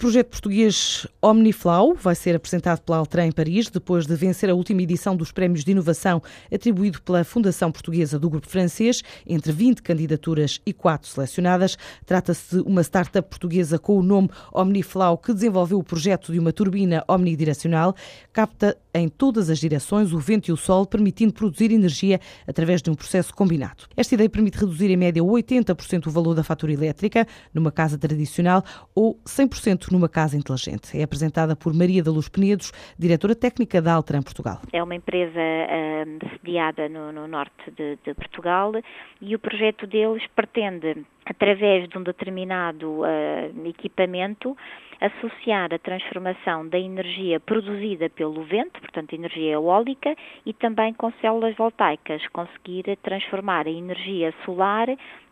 projeto português Omniflow vai ser apresentado pela Altran em Paris, depois de vencer a última edição dos Prémios de Inovação atribuído pela Fundação Portuguesa do Grupo Francês, entre 20 candidaturas e 4 selecionadas. Trata-se de uma startup portuguesa com o nome Omniflow que desenvolveu o projeto de uma turbina omnidirecional, capta em todas as direções o vento e o sol, permitindo produzir energia através de um processo combinado. Esta ideia permite reduzir em média 80% o valor da fatura elétrica numa casa tradicional ou 100% numa casa inteligente. É apresentada por Maria da Luz Penedos, diretora técnica da Altran Portugal. É uma empresa uh, sediada no, no norte de, de, Portugal e o projeto deles pretende, através de um determinado uh, equipamento, associar a transformação da energia produzida pelo vento, portanto energia eólica, e também com células voltaicas, conseguir transformar a energia solar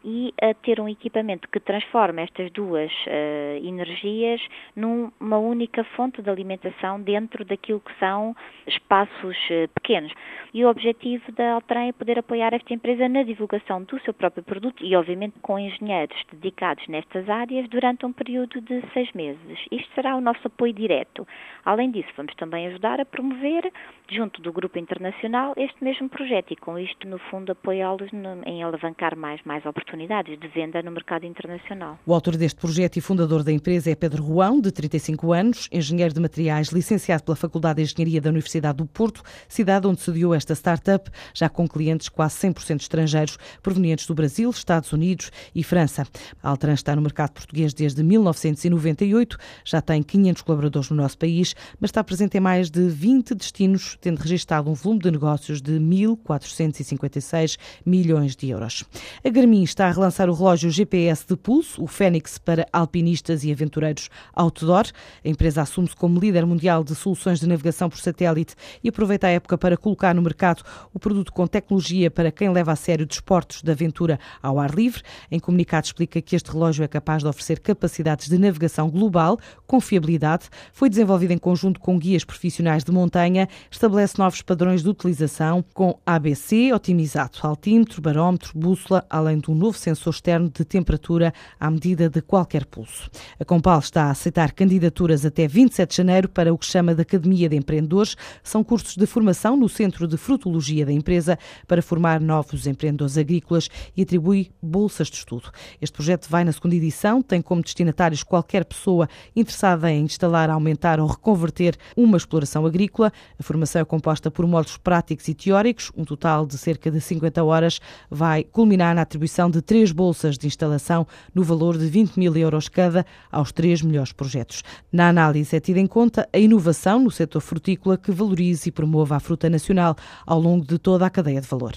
e a ter um equipamento que transforma estas duas uh, energias numa única fonte de alimentação dentro daquilo que são espaços uh, pequenos. E o objetivo da Altran é poder apoiar esta empresa na divulgação do seu próprio produto e, obviamente, com engenheiros dedicados nestas áreas durante um período de seis meses. Isto será o nosso apoio direto. Além disso, vamos também ajudar a promover, junto do grupo internacional, este mesmo projeto e, com isto, no fundo, apoiá-los em alavancar mais, mais oportunidades oportunidades de venda no mercado internacional. O autor deste projeto e fundador da empresa é Pedro Ruão, de 35 anos, engenheiro de materiais, licenciado pela Faculdade de Engenharia da Universidade do Porto, cidade onde sediou esta startup, já com clientes quase 100% estrangeiros, provenientes do Brasil, Estados Unidos e França. A Altran está no mercado português desde 1998, já tem 500 colaboradores no nosso país, mas está presente em mais de 20 destinos, tendo registado um volume de negócios de 1.456 milhões de euros. A Garmin está a relançar o relógio GPS de pulso, o Fênix, para alpinistas e aventureiros outdoor. A empresa assume-se como líder mundial de soluções de navegação por satélite e aproveita a época para colocar no mercado o produto com tecnologia para quem leva a sério desportos de aventura ao ar livre. Em comunicado explica que este relógio é capaz de oferecer capacidades de navegação global, com fiabilidade, foi desenvolvido em conjunto com guias profissionais de montanha, estabelece novos padrões de utilização com ABC otimizado, altímetro, barómetro, bússola, além de um novo sensor externo de temperatura à medida de qualquer pulso. A Compal está a aceitar candidaturas até 27 de janeiro para o que chama de Academia de Empreendedores. São cursos de formação no Centro de Frutologia da empresa para formar novos empreendedores agrícolas e atribui bolsas de estudo. Este projeto vai na segunda edição, tem como destinatários qualquer pessoa interessada em instalar, aumentar ou reconverter uma exploração agrícola. A formação é composta por módulos práticos e teóricos, um total de cerca de 50 horas, vai culminar na atribuição de três bolsas de instalação no valor de 20 mil euros cada aos três melhores projetos. Na análise é tida em conta a inovação no setor frutícola que valorize e promova a fruta nacional ao longo de toda a cadeia de valor.